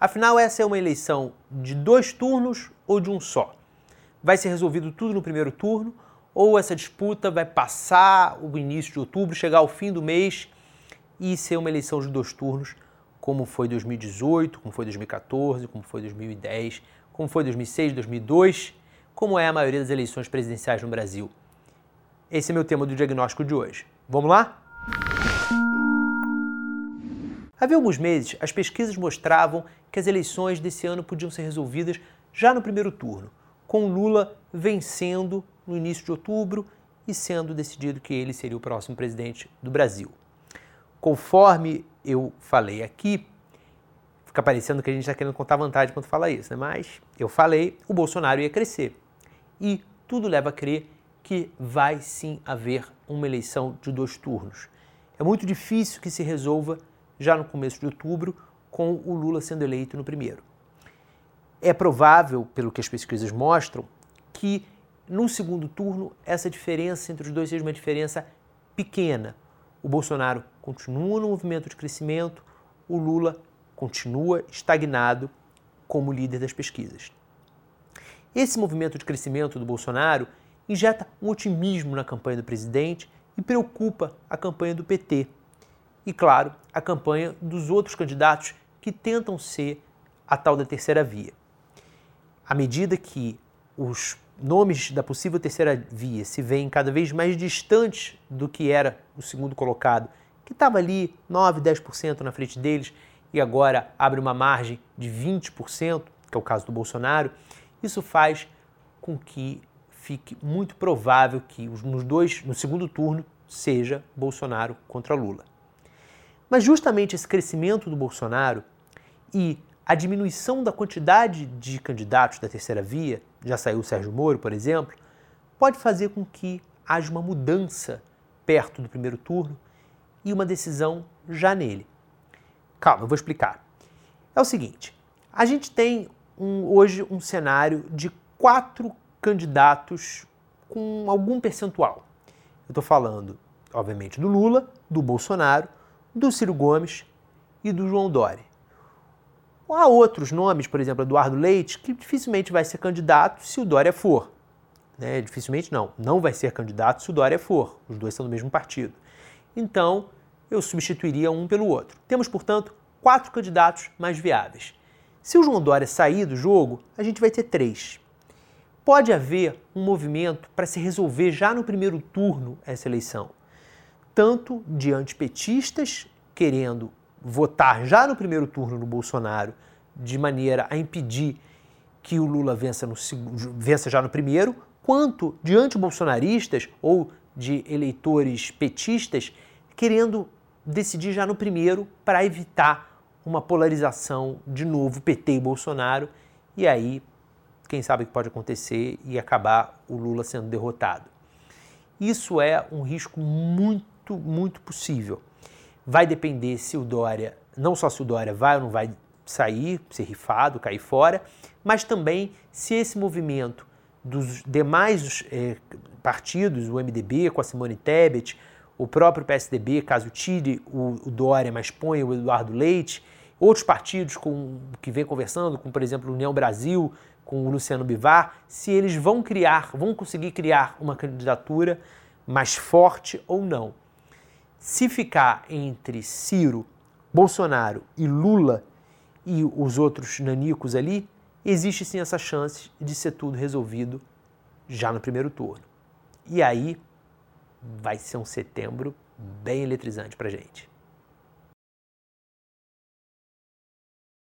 Afinal, essa é uma eleição de dois turnos ou de um só? Vai ser resolvido tudo no primeiro turno ou essa disputa vai passar o início de outubro, chegar ao fim do mês e ser uma eleição de dois turnos, como foi 2018, como foi 2014, como foi 2010, como foi 2006, 2002, como é a maioria das eleições presidenciais no Brasil. Esse é meu tema do diagnóstico de hoje. Vamos lá? Havia alguns meses, as pesquisas mostravam que as eleições desse ano podiam ser resolvidas já no primeiro turno, com Lula vencendo no início de outubro e sendo decidido que ele seria o próximo presidente do Brasil. Conforme eu falei aqui, fica parecendo que a gente está querendo contar vantagem quando fala isso, né? mas eu falei, o Bolsonaro ia crescer. E tudo leva a crer que vai sim haver uma eleição de dois turnos. É muito difícil que se resolva já no começo de outubro, com o Lula sendo eleito no primeiro. É provável, pelo que as pesquisas mostram, que no segundo turno essa diferença entre os dois seja uma diferença pequena. O Bolsonaro continua no movimento de crescimento, o Lula continua estagnado como líder das pesquisas. Esse movimento de crescimento do Bolsonaro injeta um otimismo na campanha do presidente e preocupa a campanha do PT, e, claro, a campanha dos outros candidatos que tentam ser a tal da terceira via. À medida que os nomes da possível terceira via se veem cada vez mais distantes do que era o segundo colocado, que estava ali 9, 10% na frente deles e agora abre uma margem de 20%, que é o caso do Bolsonaro, isso faz com que fique muito provável que nos dois, no segundo turno seja Bolsonaro contra Lula. Mas justamente esse crescimento do Bolsonaro e a diminuição da quantidade de candidatos da terceira via, já saiu o Sérgio Moro, por exemplo, pode fazer com que haja uma mudança perto do primeiro turno e uma decisão já nele. Calma, eu vou explicar. É o seguinte: a gente tem um, hoje um cenário de quatro candidatos com algum percentual. Eu estou falando, obviamente, do Lula, do Bolsonaro, do Ciro Gomes e do João Dória. Há outros nomes, por exemplo, Eduardo Leite, que dificilmente vai ser candidato se o Dória for. Né? Dificilmente não, não vai ser candidato se o Dória for. Os dois são do mesmo partido. Então, eu substituiria um pelo outro. Temos, portanto, quatro candidatos mais viáveis. Se o João Dória sair do jogo, a gente vai ter três. Pode haver um movimento para se resolver já no primeiro turno essa eleição tanto de antipetistas querendo votar já no primeiro turno no Bolsonaro, de maneira a impedir que o Lula vença, no, vença já no primeiro, quanto de antibolsonaristas ou de eleitores petistas querendo decidir já no primeiro para evitar uma polarização de novo PT e Bolsonaro e aí quem sabe o que pode acontecer e acabar o Lula sendo derrotado. Isso é um risco muito muito, muito possível. Vai depender se o Dória, não só se o Dória vai ou não vai sair, ser rifado, cair fora, mas também se esse movimento dos demais é, partidos, o MDB com a Simone Tebet, o próprio PSDB, caso tire o, o Dória, mas ponha o Eduardo Leite, outros partidos com, que vem conversando, como por exemplo União Brasil, com o Luciano Bivar, se eles vão criar, vão conseguir criar uma candidatura mais forte ou não. Se ficar entre Ciro, Bolsonaro e Lula e os outros nanicos ali, existe sim essa chance de ser tudo resolvido já no primeiro turno. E aí vai ser um setembro bem eletrizante para gente.